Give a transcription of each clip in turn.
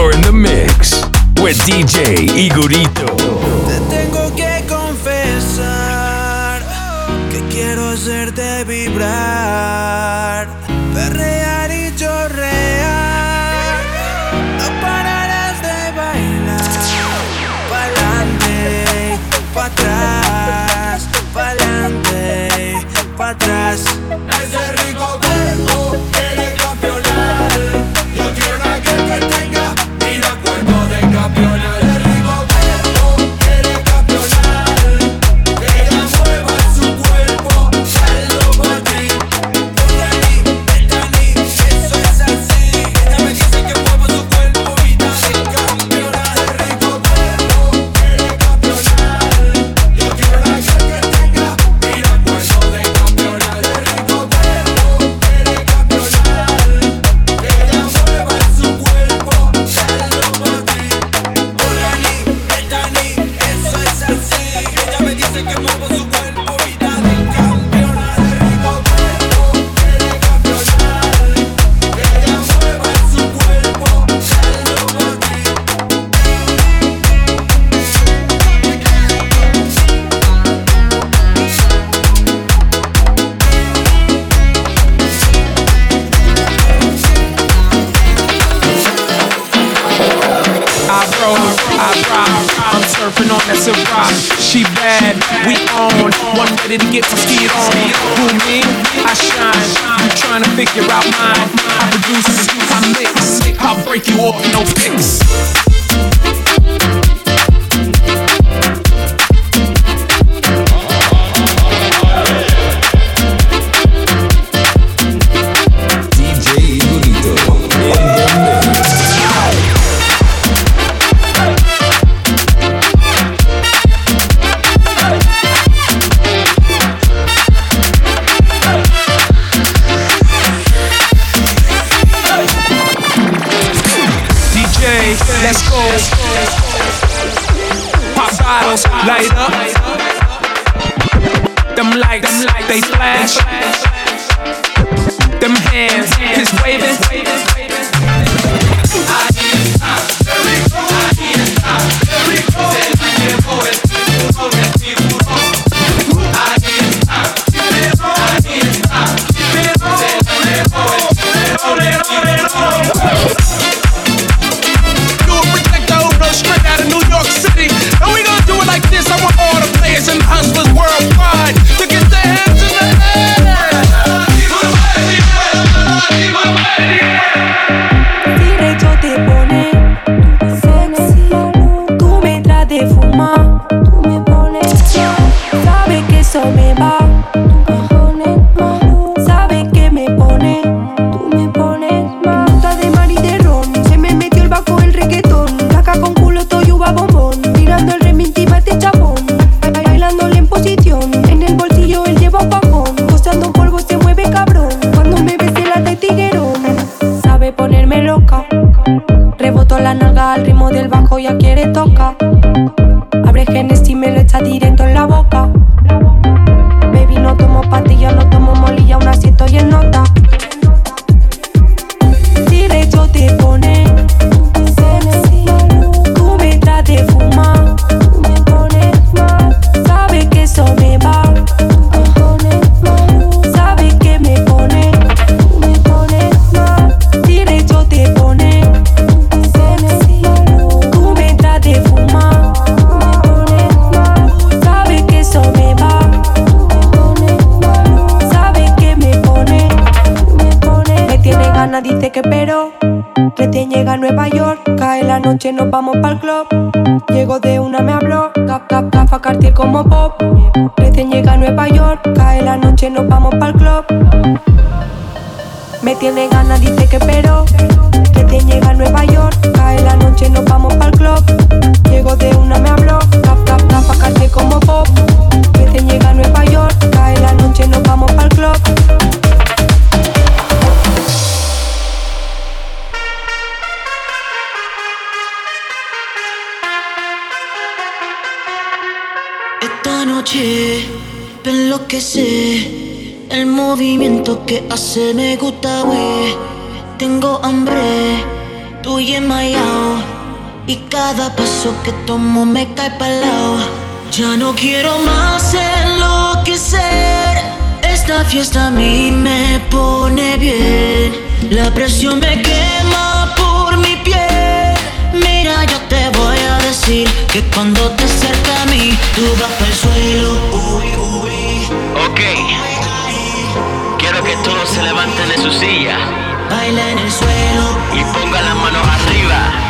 You're in the mix with DJ Igorito. Te tengo que confesar que quiero hacerte vibrar She bad, we on. One ready to get some skin on. Who me? I shine. You trying to figure out mine? I produce, I mix. I break you off, no fix. Light up. como pop. Recién llega a Nueva York, cae la noche, nos vamos pa'l club. Me tiene ganas, dice que pero. Recién llega a Nueva York, cae la noche, nos vamos pa'l club. Llego de una, me habló, tap, tap, tap, como pop. Recién llega a Nueva York, cae la noche, nos vamos pa'l club. Que sé el movimiento que hace me gusta, wey. Tengo hambre, estoy enmayado. Y cada paso que tomo me cae para lado. Ya no quiero más enloquecer. Esta fiesta a mí me pone bien. La presión me quema por mi piel. Mira, yo te voy a decir que cuando te acerca a mí, tú vas el suelo. Uy, Ok que todos se levanten de su silla. Baila en el suelo. Y ponga las manos arriba.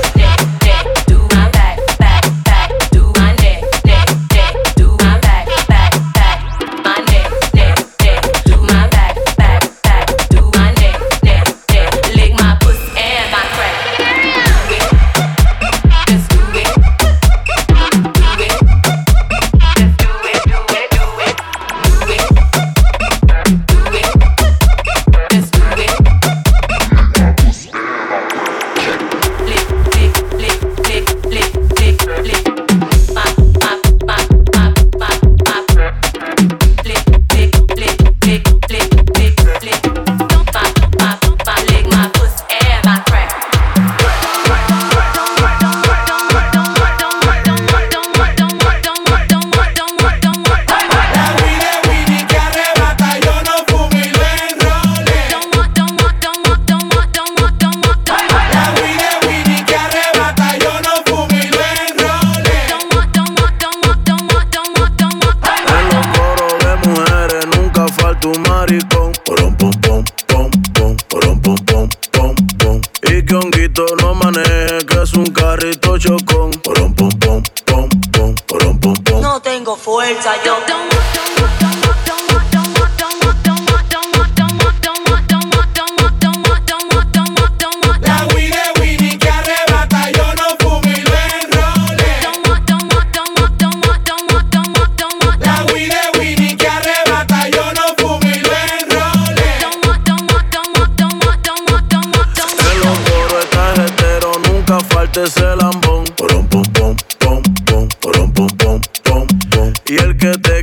Honguito no maneje, que es un carrito chocón. Porom, pom, pom, pom, pom, porom, pom, pom. No tengo fuerza, yo.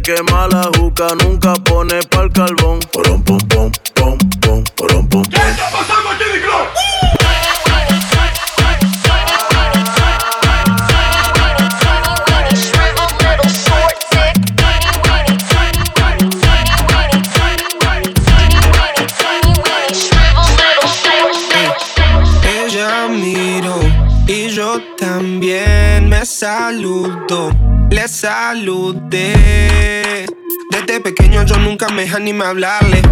Que te quema la juca nunca pone pa'l carbón. Nunca me animé a hablarle.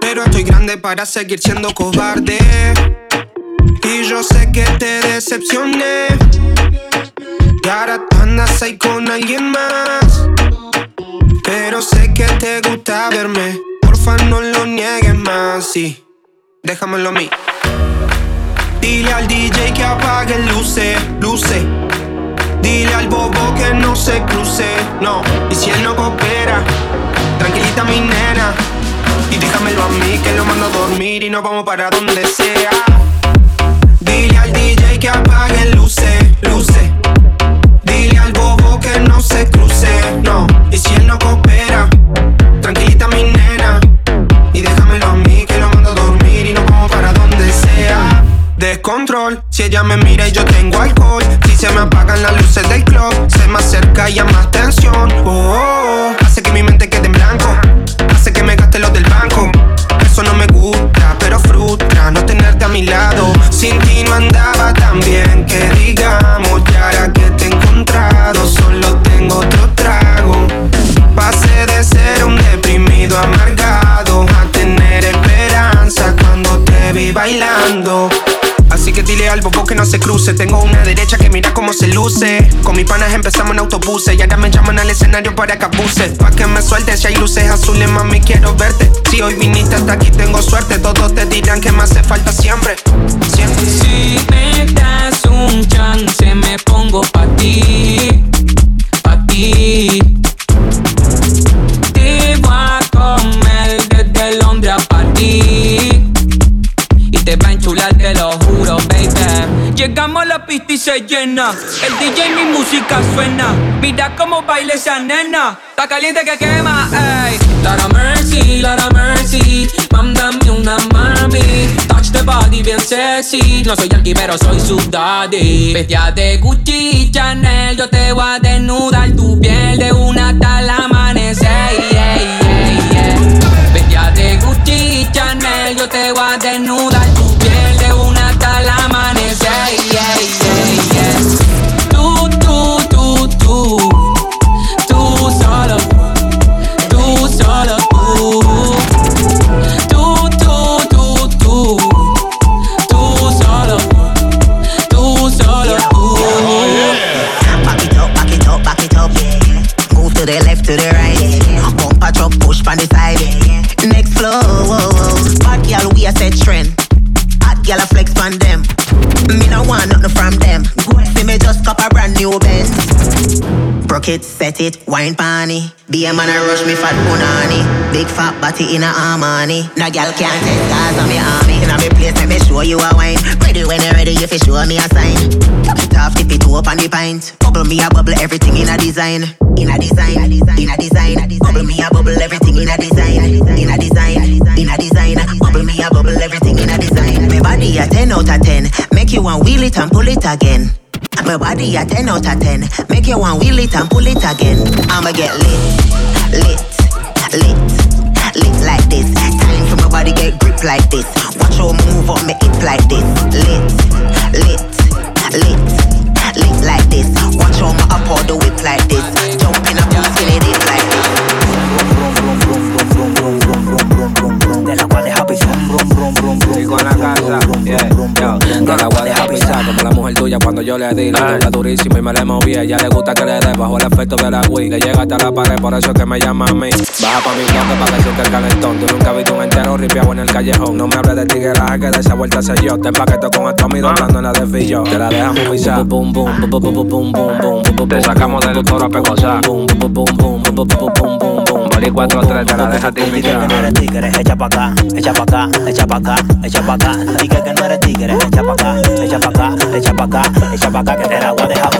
Pero estoy grande para seguir siendo cobarde. Y yo sé que te decepcioné. Y ahora andas ahí con alguien más. Pero sé que te gusta verme. Porfa, no lo niegues más. Sí, déjamelo a mí. Dile al DJ que apague luces, luces. Dile al bobo que no se cruce, no. Y si él no coopera, tranquilita mi nena. Y déjamelo a mí que lo mando a dormir y nos vamos para donde sea. Dile al DJ que apague luces, luces. Dile al bobo que no se cruce, no. Y si él no coopera, tranquilita mi nena. Y déjamelo a mí que lo mando a dormir y nos vamos para donde sea. Descontrol, si ella me mira y yo tengo alcohol. Si se me apagan las luces del club, se me acerca y llama más tensión. Oh, oh, oh, Sin ti no andaba tan bien bobo que no se cruce. Tengo una derecha que mira cómo se luce. Con mis panas empezamos en autobuses. Y ahora me llaman al escenario para que abuse. Pa' que me sueltes si hay luces azules, mami, quiero verte. Si hoy viniste hasta aquí, tengo suerte. Todos te dirán que me hace falta siempre. Siempre. Si me das un chance, me pongo pa' ti, pa' ti. Te voy a comer desde Londres a París. Y te va a enchular, te lo juro. Llegamos a la pista y se llena. El DJ mi música suena. Mira cómo baila esa nena. Está caliente que quema, ey. Lara Mercy, Lara Mercy. Mándame una mami. Touch the body bien sexy. No soy yankee, pero soy su daddy. Bestia de Gucci, Chanel. Yo te voy a desnudar tu piel de una hasta el amanecer. Yeah. Bestia de Gucci, Chanel. Yo te voy a desnudar Broke it, set it, wine panny. Be a man rush me fat punani. Big fat body in a Armani. No girl can't take cars on me army. In a me place, let me show you a wine. Ready when you're ready, if you show me a sign. Top it off, tip it up on the pint. Bubble me a bubble, everything in a design. In a design, in a design. Bubble me a bubble, everything in a design. In a design, in a design. Bubble me a bubble, everything in a design. My body a 10 out of 10. Make you want wheel it and pull it again. My body a 10 out of 10. Make you want wheel it and pull it again. I'ma get lit, lit, lit, lit like this. Time for my body get grip like this. Watch how move up me hip like this. Lit, lit, lit, lit like this. Watch how my up all the whip like this. Jump in a in it like this. Sigo en la casa, yeah, Yo no la voy a dejar pisar como la mujer tuya cuando yo le di. La dura durísima y me le moví. Ella le gusta que le dé bajo el efecto de la Wii. Le llega hasta la pared, por eso es que me llama a mí. Baja pa' mi bloque para que sienta el calentón. Tú nunca viste un entero ripiado en el callejón. No me hables de tigueraje que de esa vuelta sé yo. Te empaqueto con esto a mí doblando en la desfillo. Te la dejamos pisar. Boom, boom, boom, boom, boom, boom, boom. Te sacamos del toro a pegosar. Boom, boom, boom, boom, boom, boom, boom, boom. Boli 4-3, te la dejaste invitar. Eres tigre, echa pa' acá, echa pa' acá, echa pa' acá, echa pa' acá. Dije que no eres tigre. Echa pa' acá, echa pa' acá, echa pa' acá, echa pa' acá, que te la voy a dejar.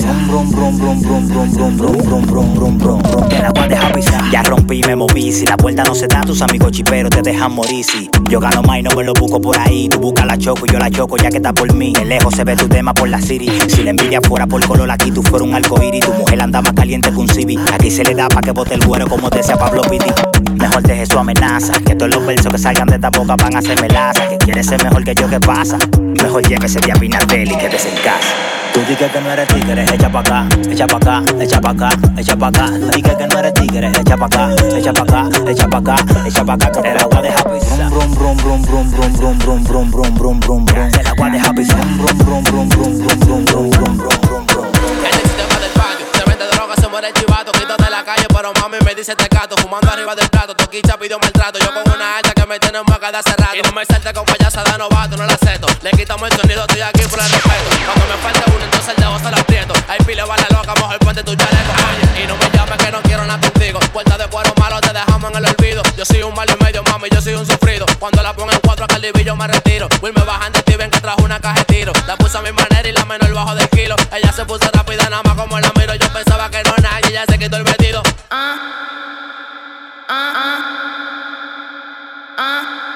Brum, brum, brum, brum, brum, brum, brum, brum, brum, brum, brum. Que la voy pisar. Ya rompí y me moví. Si la vuelta no se da, tus amigos chiperos te dejan morir. Si yo gano más y no me lo busco por ahí. Tú buscas la choco y yo la choco ya que está por mí. De lejos se ve tu tema por la city. Si la envidia fuera por color, aquí tú fueras un arcoíris. Tu mujer anda más caliente que un civi. Aquí se le da pa' que bote el güero como decía Pablo Pitti. Mejor deje su amenaza. Que todos los versos que salgan de esta boca van a hacerme laza. Que quieres ser mejor que yo, ¿qué pasa? Mejor llévese de a Pinardelli que des en casa. Tú dices que no eres tigre, echa pa' acá, echa pa' acá, echa pa' acá, echa pa' acá. Dices que no eres tigre, echa pa' acá, echa pa' acá, echa pa' acá, echa pa' acá. Que te la voy a dejar pisar. Brum, brum, brum, brum, brum, brum, brum, brum, brum, brum, brum, brum. Te la voy a dejar pisar. Brum, brum, brum, brum, brum, brum, brum, brum, brum, brum, brum. El muere chivato, de la calle, pero mami me dice te gato, fumando arriba del plato, toquicha pidió maltrato, yo con una alta que me tiene en boca de hace rato, y no me salte con payasa de novato, no la acepto, le quitamos el sonido, estoy aquí por el respeto, cuando me falte uno, entonces el dedo se lo aprieto, hay pile vale loca, mejor ponte tu chaleco, y no me llames que no quiero nada contigo, puerta de cuero malo te dejamos en el olvido, yo soy un malo y medio, mami, yo soy un sufrido, cuando la pongo en cuatro acá el divillo me retiro, Will me bajan de ti, ven que trajo una caja de tiro, la puse a mi manera y la menor bajo del kilo, ella se puso quitó el vestido. Ah. Ah, ah.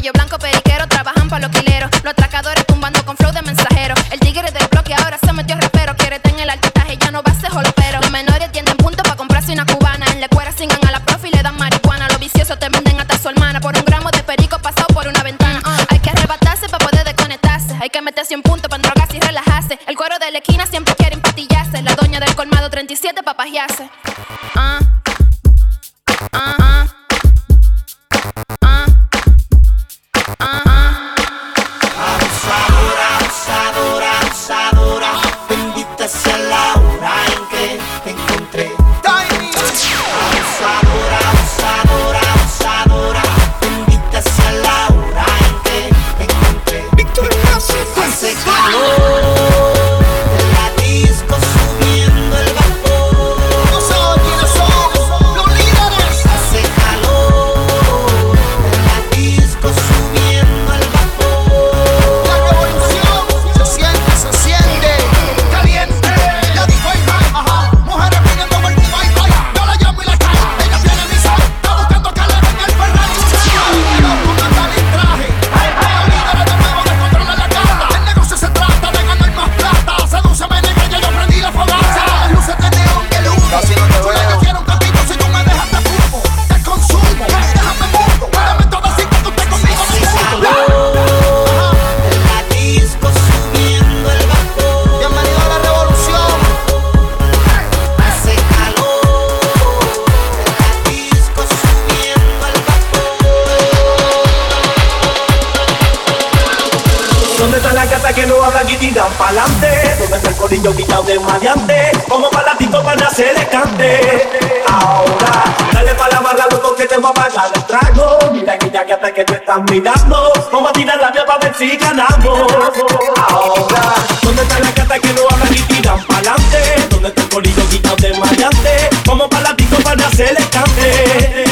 Cuello blanco, corillo quitado de maleante? Como palatito para hacer cante. Ahora, dale pa' la barra, loco, que te voy a pagar el trago. Mira que ya que hasta que tú estás mirando. Vamos a tirar la vía para ver si ganamos. Ahora, ¿dónde está la gata que no habla y tiran pa'lante? ¿Dónde está el corillo quitado de maleante? Como palatito para hacer cante.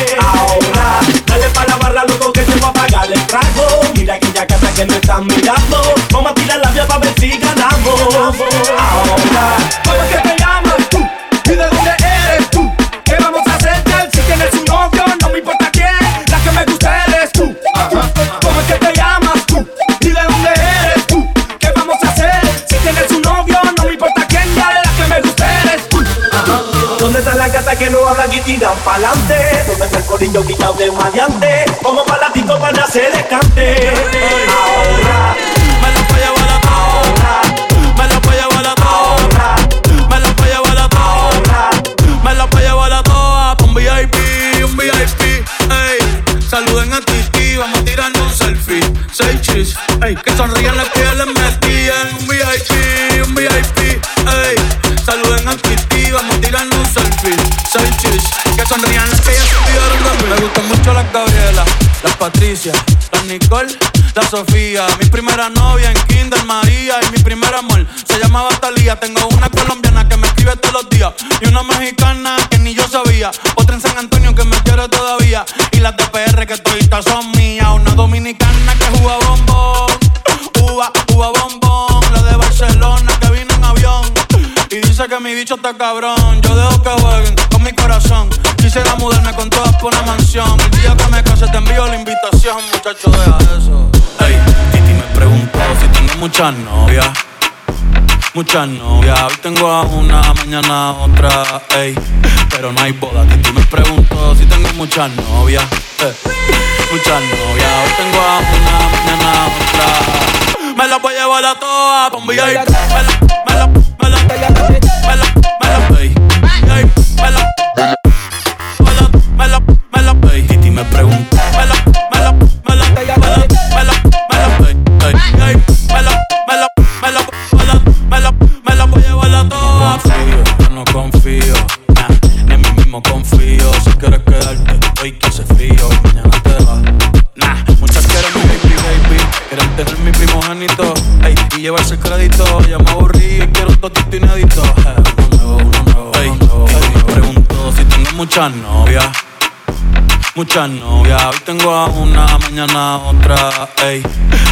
Hasta que no estás mirando. Vamos a tirar la vía para ver si ganamos. Ahora, ¿cómo es que que no hablan y tiran pa'lante? ¿Dónde está el corillo quitado de maleante? Como palatito para hacer el cante. Ahora, Me lo voy a llevar a todo. Me lo voy a llevar a todo. Me lo voy a llevar a todo. Me lo voy a llevar a un VIP, un VIP. Ey, saluden a Titi, vamos a tirarnos un selfie. Seis chis, ey, que sonrían las que les que sonrían las que ya estuvieron. Me gustan mucho las Gabriela, las Patricia, las Nicole, la Sofía. Mi primera novia en Kinder María y mi primer amor se llamaba Talía. Tengo una colombiana que me escribe todos los días y una mexicana que ni yo sabía. Otra en San Antonio que me quiere todavía y las de PR bicho está cabrón. Yo dejo que jueguen con mi corazón. Quisiera mudarme con todas por una mansión. El día que me case te envío la invitación, muchacho, deja eso. Ey, Titi me preguntó si tengo muchas novias. Muchas novias, hoy tengo a una, mañana a otra, ey. Pero no hay boda, Titi me preguntó si tengo muchas novias. eh. Muchas novias, hoy tengo a una, mañana a otra. Me la voy a llevar a todas, con VIP. Me la, me la, ey. Y llevarse el crédito. Ya me aburrí totito inédito. Pregunto si tengo muchas novias. Muchas novias, hoy tengo a una, mañana otra, ey.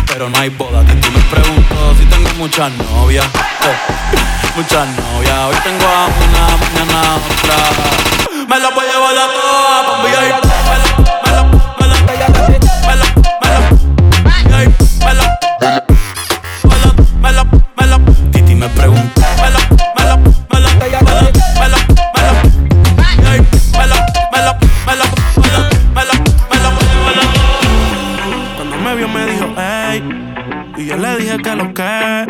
Pero no hay boda, Titi me pregunto si tengo muchas novias. Muchas novias, hoy tengo a una, mañana a otra. Me la voy a llevar a todas. Me la, me y yo le dije que lo que,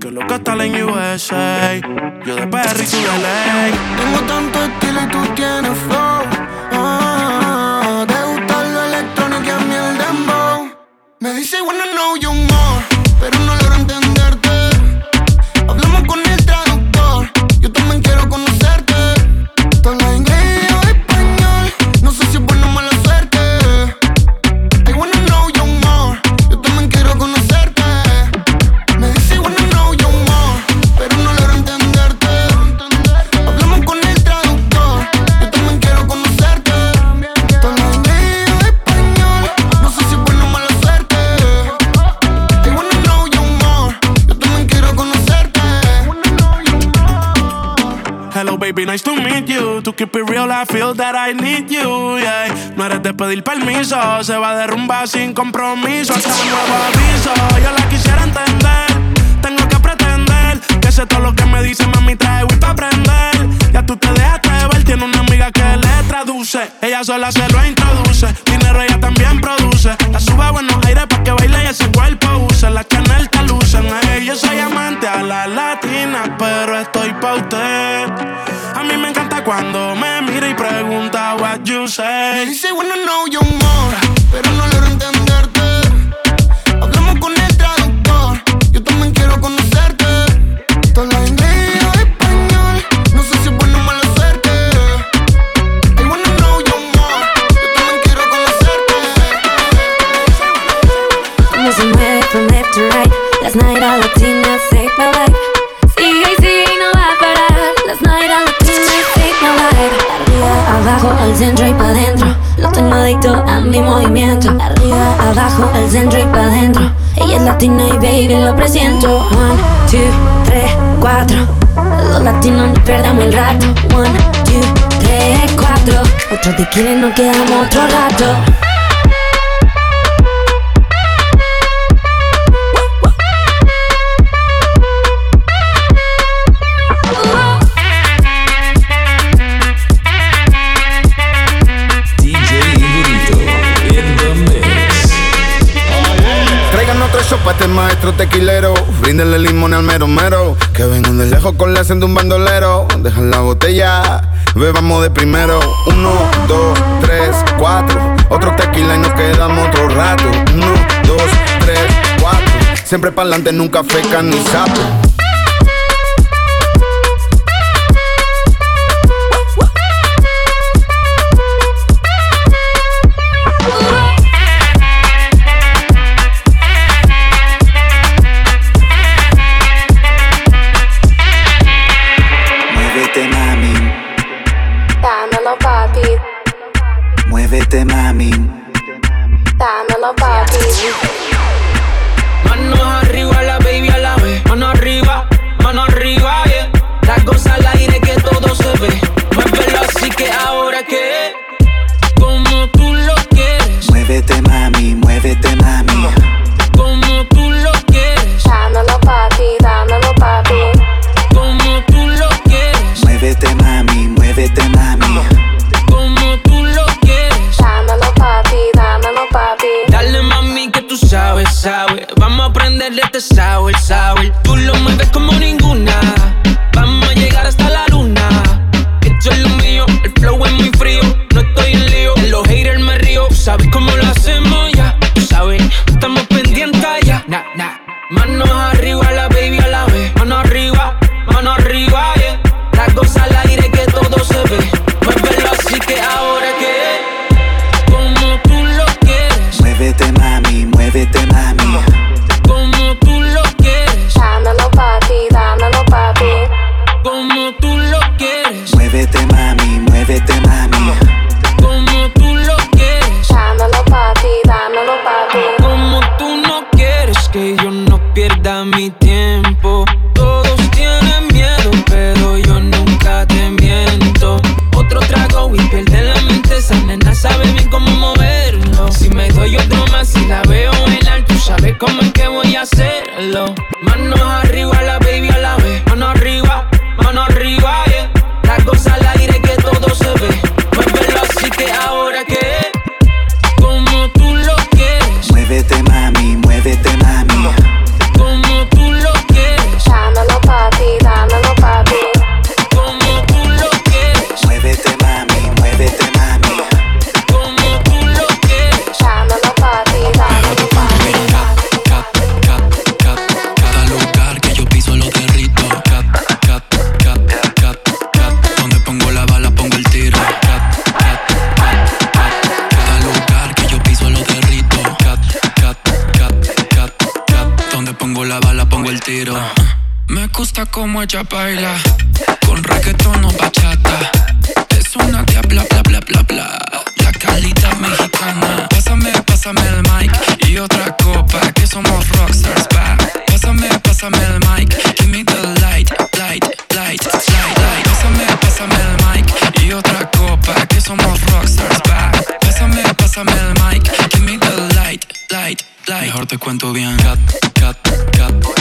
que lo que está en USA. Yo de PR y tú de ley. Tengo tanto estilo y tú tienes flow. Ah, te gusta lo electrónico y a mí el dembow. Me dice, wanna know you more, pero no logro baby, nice to meet you. To keep it real, I feel that I need you. Yeah. No eres de pedir permiso, se va a derrumbar sin compromiso. Hasta un nuevo aviso, yo la quisiera entender. Sé todo lo que me dice, mami, trae Wii pa' aprender. Ya tú te dejaste ver, tiene una amiga que le traduce. Ella sola se lo introduce, dinero ella también produce. La sube a buenos aires pa' que baile y ese cuerpo use. La Chanel te lucen, ey, yo soy amante a la latina, pero estoy pa' usted. A mí me encanta cuando me mira y pregunta what you say. Me dice, wanna know you more, pero no logro entenderte. Al centro y pa' dentro. Lo tengo adicto a mi movimiento. Arriba, abajo, al centro y pa' dentro. Ella es latina y baby lo presiento. One, two, tres, cuatro. Los latinos no perdamos el rato. One, two, tres, cuatro. Otro tequila y nos quedamos otro rato. Shot pa' este maestro tequilero. Bríndenle limón al mero mero. Que vengan de lejos con la acción de un bandolero. Dejan la botella, bebamos de primero. Uno, dos, tres, cuatro. Otro tequila y nos quedamos otro rato. Uno, dos, tres, cuatro. Siempre pa'lante, nunca feca ni sapo. Me gusta como ella baila, con reggaetón o bachata. Es una diabla, bla, bla, bla, bla. La calita mexicana. Pásame, pásame el mic y otra copa, que somos rockstars, pa. Pásame, pásame el mic, give me the light, light, light, light, light. Pásame, pásame el mic y otra copa, que somos rockstars, pa. Pásame, pásame el mic, give me the light, light, light. Mejor te cuento bien, cat, cat, cat.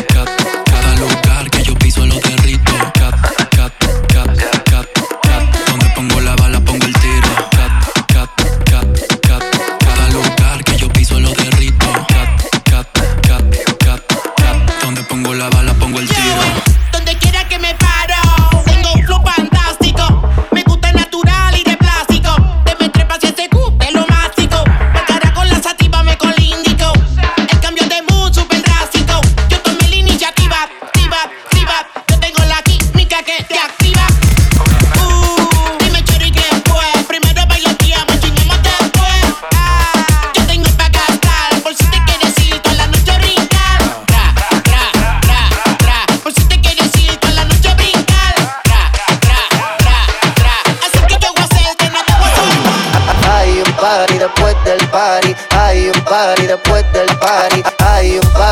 party después del party. Hay un party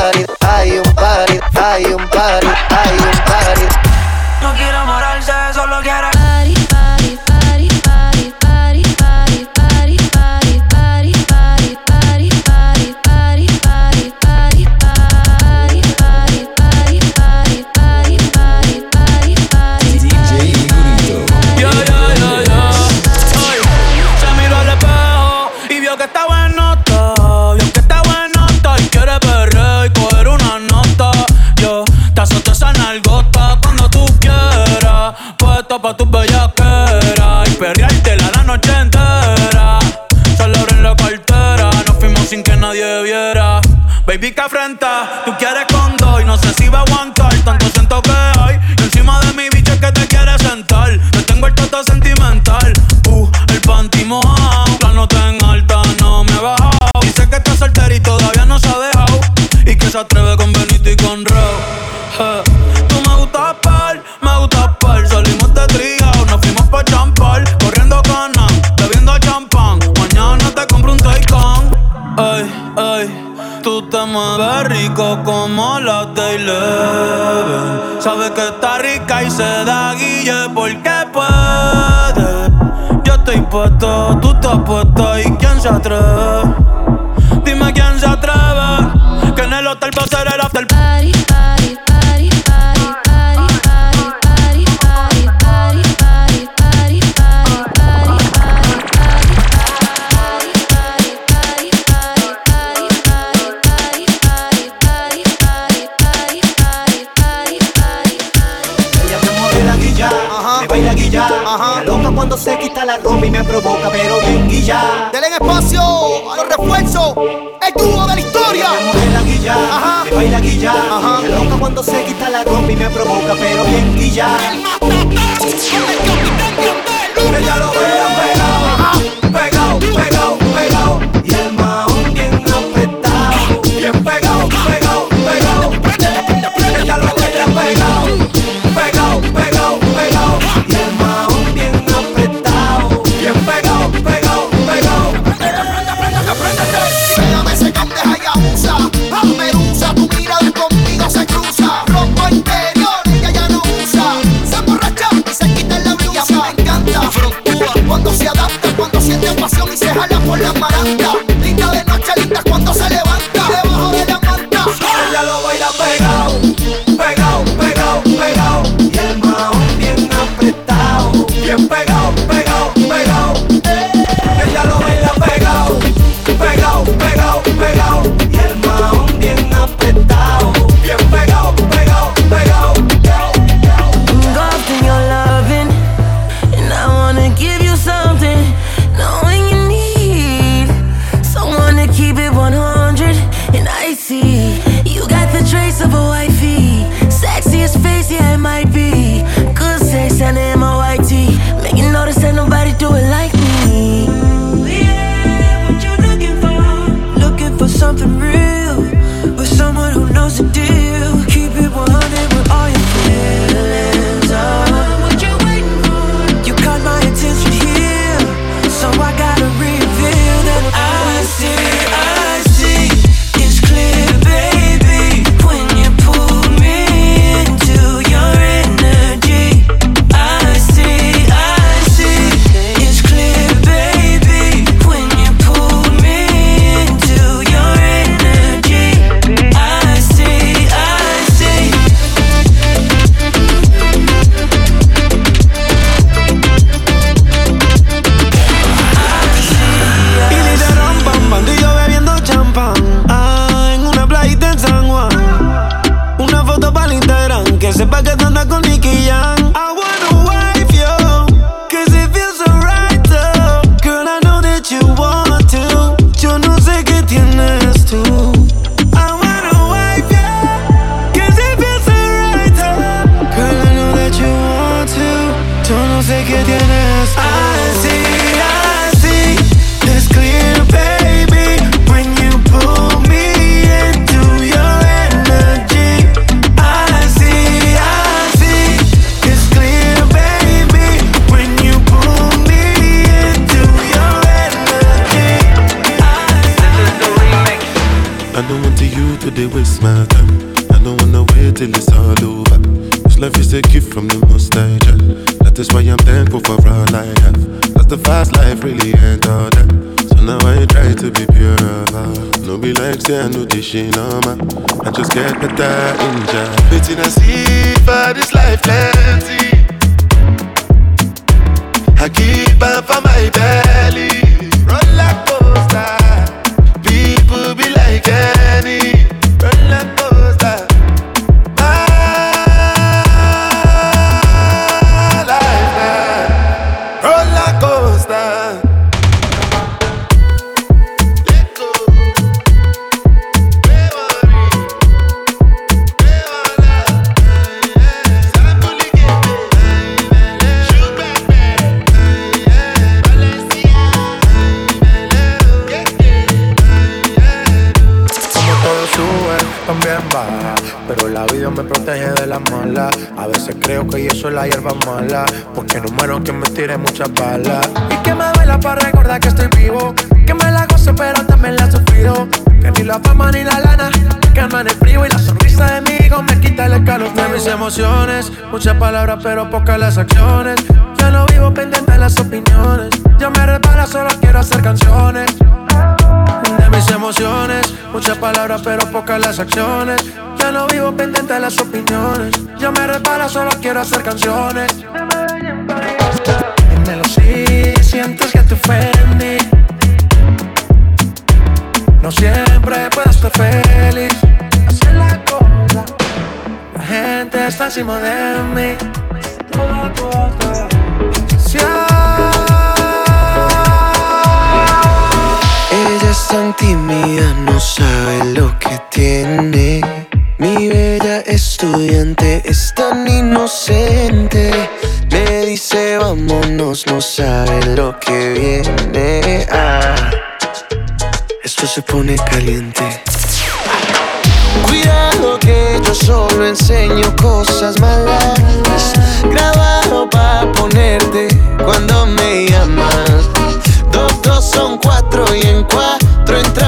me dying, Jack. Bitch, I see Que me tire muchas balas. Y que me vela para recordar que estoy vivo. Que me la gozo, pero también la he sufrido. Que aquí la fama ni la lana. Calma en el frío y la sonrisa de mi hijo me quita el calor de mis emociones. Muchas palabras, pero pocas las acciones. Ya no vivo pendiente de las opiniones. Ya me repara, solo quiero hacer canciones. De mis emociones, muchas palabras, pero pocas las acciones. Ya no vivo pendiente de las opiniones. Ya me repara, solo quiero hacer canciones. Sientes que te ofendí. No siempre puedo estar feliz. Hacer la cosa. La gente está encima de mí. Toda cosa. Si Ella es tan tímida, no sabe lo que tiene. Mi bella estudiante es tan inocente. Dice vámonos, no sabe lo que viene. Ah, esto se pone caliente. Cuidado que yo solo enseño cosas malas. Grabado pa' ponerte cuando me llamas. Dos, dos son cuatro y en cuatro entramos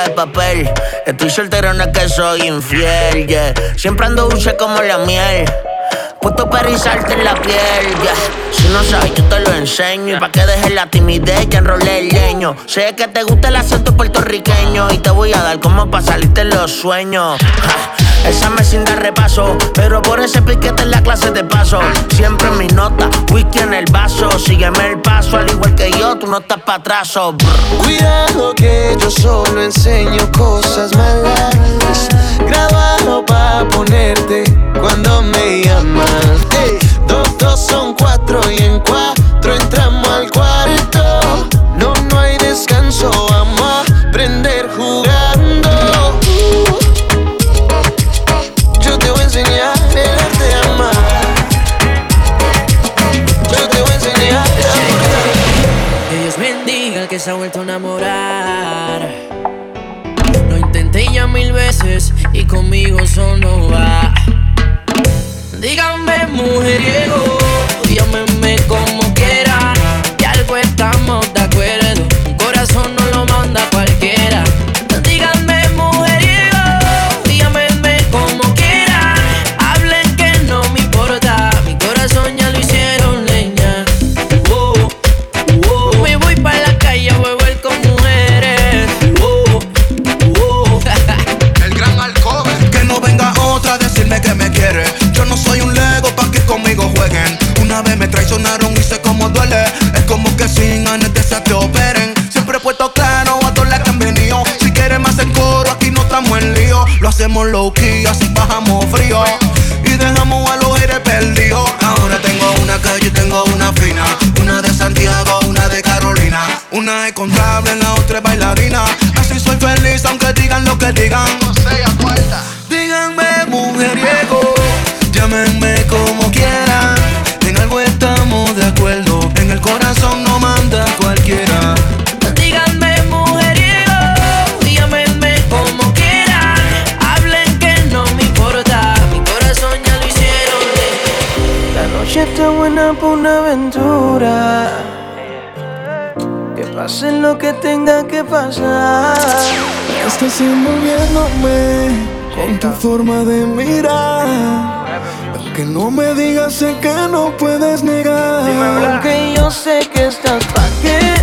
de papel. Estoy soltero, no es que soy infiel, yeah. Siempre ando dulce como la miel. Puesto para rizarte en la piel, yeah. Si no sabes, yo te lo enseño. Y pa' que dejes la timidez, ya enrolé el leño. Sé que te gusta el acento puertorriqueño. Y te voy a dar como para salirte en los sueños. Ja, Esa me sin dar repaso. Pero por ese piquete en la clase te paso. Siempre en mi nota, whisky en el vaso. Sígueme el paso, al igual que yo, tú no estás oh, brr. Cuidado que yo solo enseño cosas malas. Grabado pa' ponerte cuando me llamas. Dos, dos son cuatro y en cuatro entramos al cuarto. No, no hay descanso, ha vuelto a enamorar. Lo intenté ya mil veces y conmigo solo va. Díganme mujeriego, llámenme como que tenga que pasar. Estás envolviéndome con tu forma de mirar. Aunque no me digas, sé que no puedes negar. Porque yo sé que estás pa' que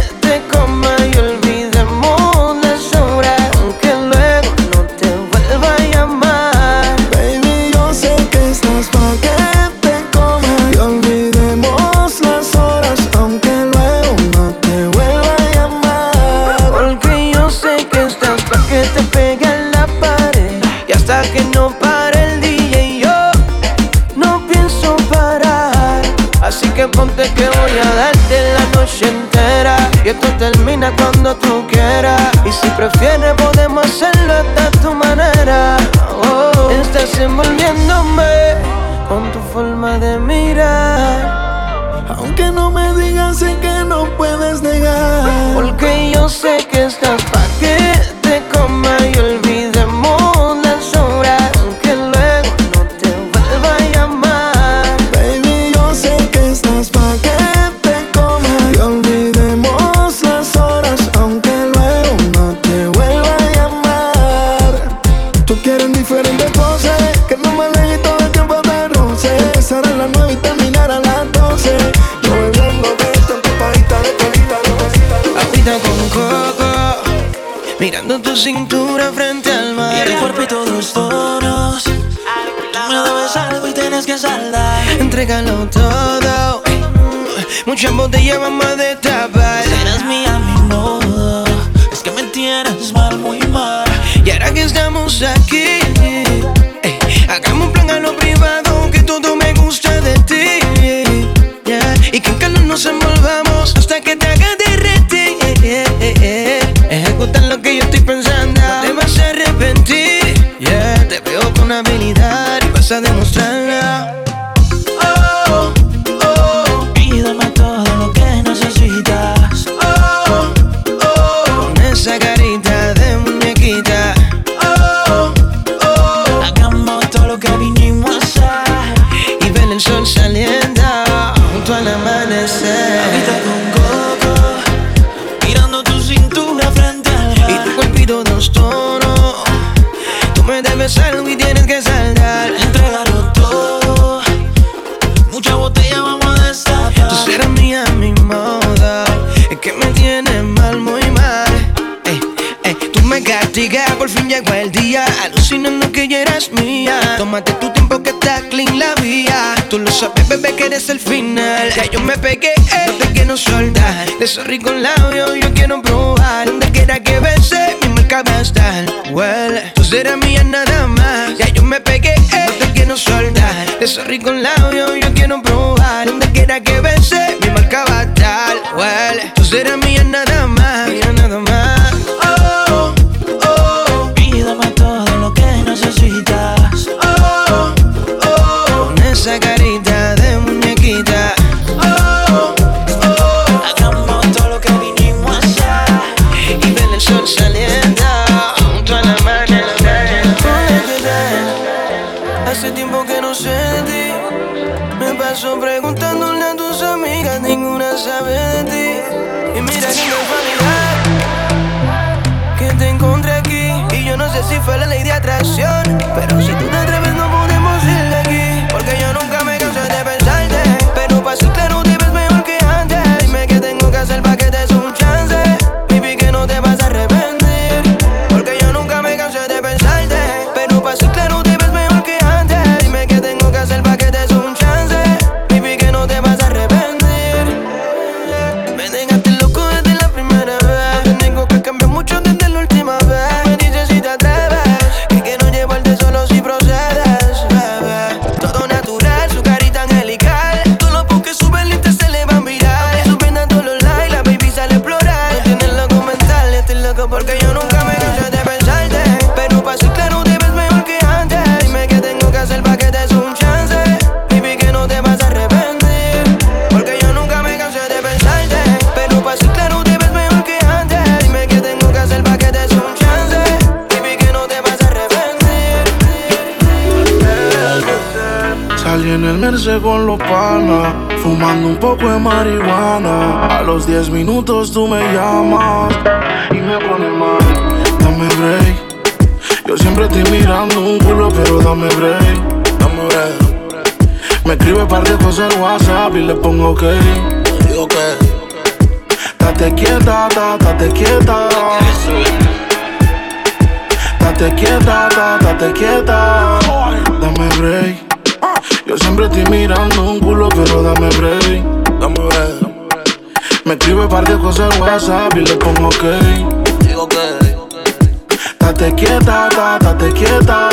Muchas botellas vamos a destapar. Serás mía mi modo. Es que me tienes mal, muy mal. Y ahora que estamos aquí, eh, hagamos un plan a lo privado, que todo me gusta de ti. yeah. Y que en calor nos envolvamos hasta que te haga derretir. Ejecutar lo que yo estoy pensando, no te vas a arrepentir. Yeah. Te veo con habilidad y vas a demostrarla. Tómate tu tiempo que está clean la vía. Tú lo sabes, bebé, que eres el final. Ya yo me pegué, eh, no te quiero soltar. De esos ricos labios yo quiero probar. Donde quiera que bese, mi marca va a estar. Well, tú serás mía nada más. Ya yo me pegué, eh, no te quiero soltar. De esos ricos labios yo quiero probar. Donde quiera que bese, mi marca va a estar. Well, tú serás mía nada más. Con los panas, fumando un poco de marihuana. A los 10 minutos tú me llamas y me pones mal. Dame break. Yo siempre estoy mirando un culo, pero dame break. Dame break. Me escribe par de cosas al WhatsApp y le pongo ok. Digo que. Date quieta, ta, date quieta. Date quieta, ta, date quieta. Dame break. Yo siempre estoy mirando un culo, pero dame break. Dame break. Me escribe par de cosas al WhatsApp y le pongo ok. Digo que. Date quieta, ta, date quieta.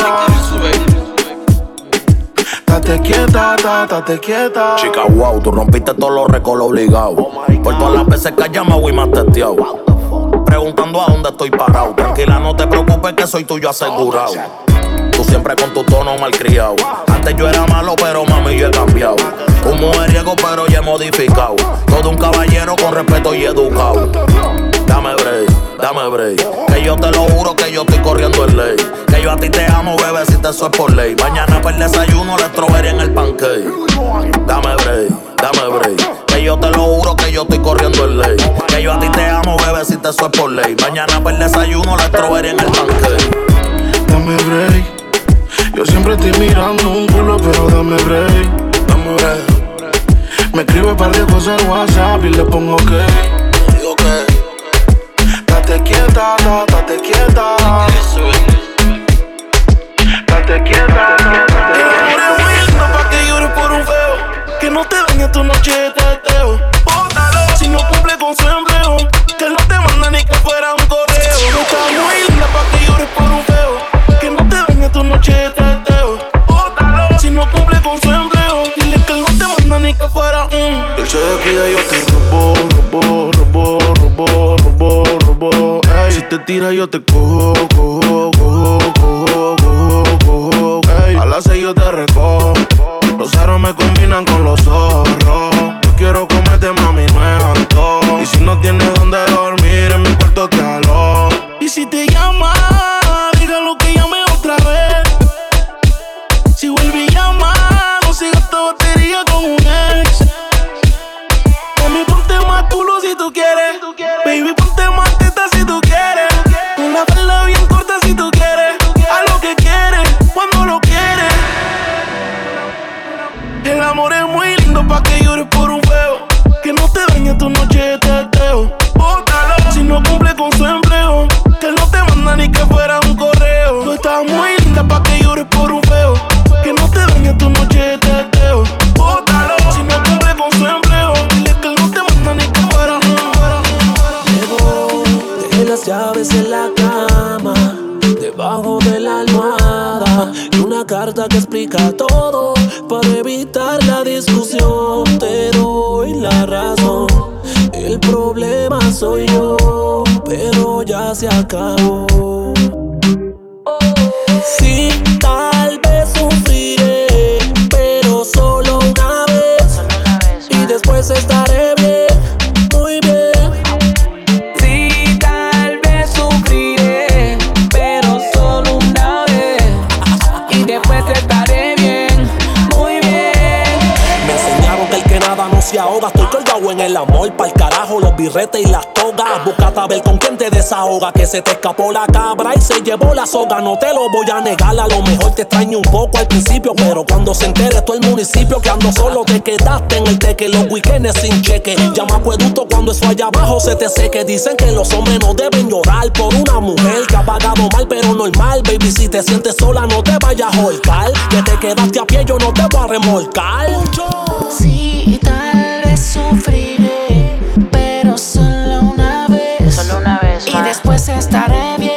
Date quieta, ta, date quieta. Chica, wow, tú rompiste todos los récords obligados. Por todas las veces que llamado y me has testeado. Preguntando a dónde estoy parado. Tranquila, no te preocupes que soy tuyo asegurado. Siempre con tu tono malcriado. Antes yo era malo, pero mami, yo he cambiado. Un mujeriego, pero ya he modificado. Todo un caballero con respeto y educado. Dame break, dame break. Que yo te lo juro que yo estoy corriendo en ley. Que yo a ti te amo, bebé, si te es por ley. Mañana para el desayuno, la strawberry en el pancake. Dame break, dame break. Que yo te lo juro que yo estoy corriendo en ley. Que yo a ti te amo, bebé, si te es por ley. Mañana para el desayuno, la strawberry en el pancake. Dame break. Yo siempre estoy mirando un culo, pero dame break. Dame break. Me escribe par de cosas al WhatsApp y le pongo ok. Digo que. Date quieta, ta, date quieta. Yo te cojo, Sí, el amor, pa'l carajo, los birretes y las togas. Búscate a ver con quién te desahoga. Que se te escapó la cabra y se llevó la soga. No te lo voy a negar, a lo mejor te extraño un poco al principio. Pero cuando se entere todo el municipio que ando solo, te quedaste en el teque. Los weekends sin cheque. Llama acueducto cuando eso allá abajo se te seque. Dicen que los hombres no deben llorar por una mujer que ha pagado mal, pero normal. Baby, si te sientes sola, no te vayas a holcar. Que te quedaste a pie, yo no te voy a remolcar. Sí, sufriré, pero solo una vez. Solo una vez. Y después estaré bien,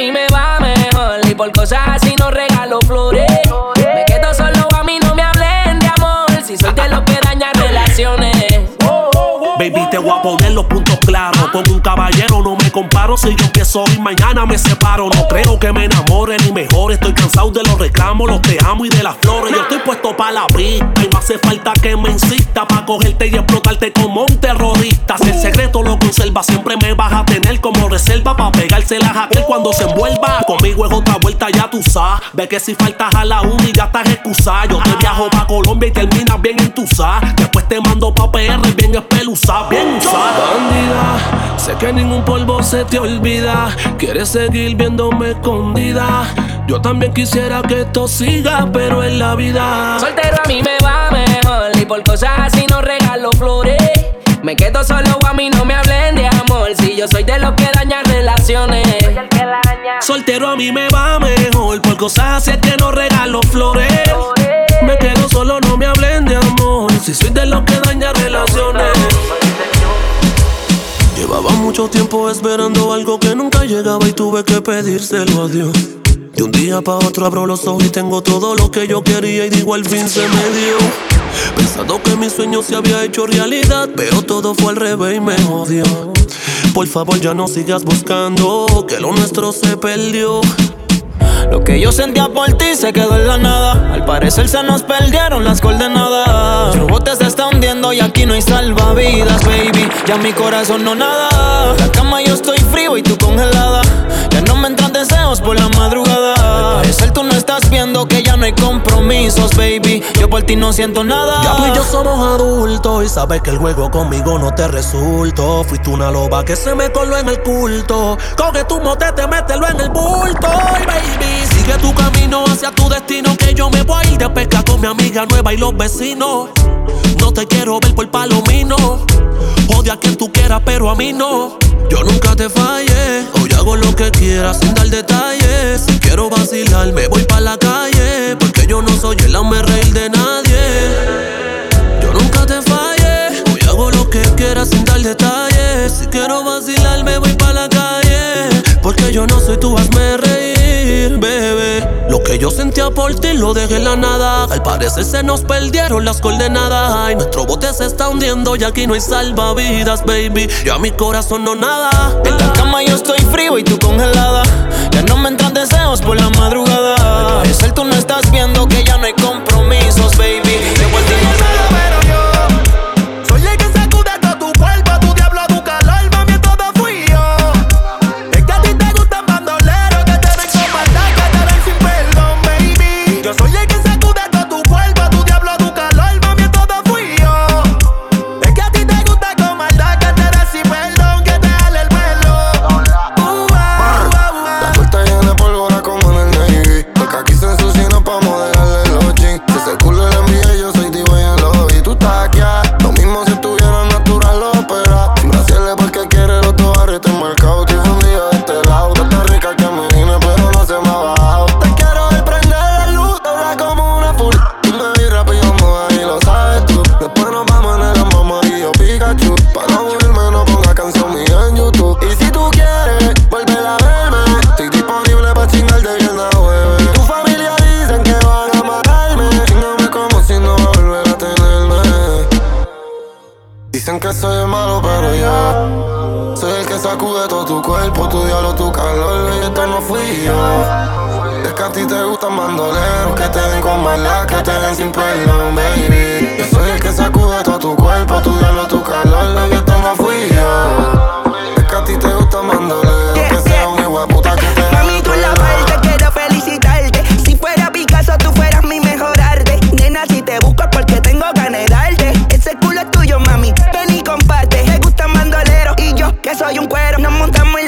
mí me va mejor y por cosas así no regalo flores. Me quedo solo, a mí no me hablen de amor. Si soy de los que dañan relaciones. Baby, te voy a poner los puntos claros. Con un caballero no me comparo. Si yo que soy, mañana me separo. No creo que me enamore ni mejor. Estoy cansado de los reclamos, los te amo y de las flores. Yo estoy puesto para la brita. Y no hace falta que me insista para cogerte y explotarte como un terrorista. Si el secreto lo conserva, siempre me vas a tener como reserva para pegárselas a aquel cuando se envuelva. Conmigo es otra vuelta, ya tú sabes. Ve que si faltas a la uni ya estás excusada. Yo te viajo pa' Colombia y terminas bien en tu Después te mando pa' PR bien espeluzada, bien usada. Bandida, sé que ningún polvo se te olvida. Quieres seguir viéndome escondida. Yo también quisiera que esto siga, pero en la vida. Soltero a mí me va mejor y por cosas así no regalo flores. Me quedo solo, a mí no me hablen de amor. Si yo soy de los que dañan relaciones. Soltero a mí me va mejor, por cosas así es que no regalo flores. Me quedo solo, no me hablen de amor. Si soy de los que dañan relaciones. Llevaba mucho tiempo esperando algo que nunca llegaba y tuve que pedírselo a Dios. De un día para otro abro los ojos y tengo todo lo que yo quería y digo al fin se me dio. Pensando que mi sueño se había hecho realidad, pero todo fue al revés y me jodió. Por favor ya no sigas buscando, que lo nuestro se perdió. Lo que yo sentía por ti se quedó en la nada. Al parecer se nos perdieron las coordenadas. Tu bote se está hundiendo y aquí no hay salvavidas, baby. Ya mi corazón no nada. La cama yo estoy frío y tú congelada. Ya no me entran viendo que ya no hay compromisos, baby. Yo por ti no siento nada. Ya tú y yo somos adultos y sabes que el juego conmigo no te resultó. Fuiste una loba que se me coló en el culto. Coge tu motete, mételo en el bulto. Baby, sigue tu camino hacia tu destino. Que yo me voy de pesca con mi amiga nueva y los vecinos. No te quiero ver por palomino. Odia a quien tú quieras, pero a mí no. Yo nunca te fallé. Hoy hago lo que quieras sin dar detalles. Si quiero vacilar, me voy pa' la calle. Porque yo no soy el hombre reír de nadie. Yo nunca te fallé. Hoy hago lo que quieras sin dar detalles. Si quiero vacilar, me voy pa' la calle. Porque yo no soy tú, hazme reír, bebé. Lo que yo sentía por ti lo dejé en la nada. Al parecer se nos perdieron las coordenadas. Ay, nuestro bote se está hundiendo y aquí no hay salvavidas, baby. Ya mi corazón no nada. En la cama yo estoy frío y tú congelada. Ya no me entran deseos por la madrugada. Al parecer tú no estás viendo que ya no hay que soy el malo pero yo Soy el que sacude todo tu cuerpo, tu diablo, tu calor Y esto no fui yo. Es que a ti te gustan bandoleros Que te den con maldad, que te den sin perdón, baby. Yo soy el que sacude todo tu cuerpo, tu diablo, tu calor Y esto soy un cuero. Nos montamos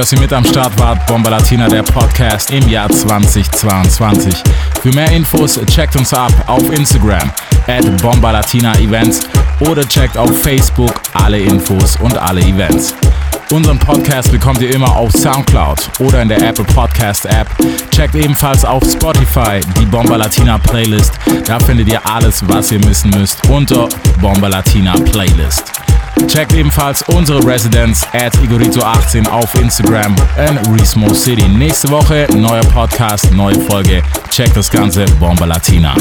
dass ihr mit am Start wart. Bomba Latina, der Podcast im Jahr 2022. Für mehr Infos checkt uns ab auf Instagram at Bomba Latina Events oder checkt auf Facebook alle Infos und alle Events. Unseren Podcast bekommt ihr immer auf Soundcloud oder in der Apple Podcast App. Checkt ebenfalls auf Spotify die Bomba Latina Playlist. Da findet ihr alles, was ihr wissen müsst unter Bomba Latina Playlist. Checkt ebenfalls unsere Residenz at Igorito18 auf Instagram in Resmo City. Nächste Woche neuer Podcast, neue Folge. Checkt das Ganze Bomba Latina.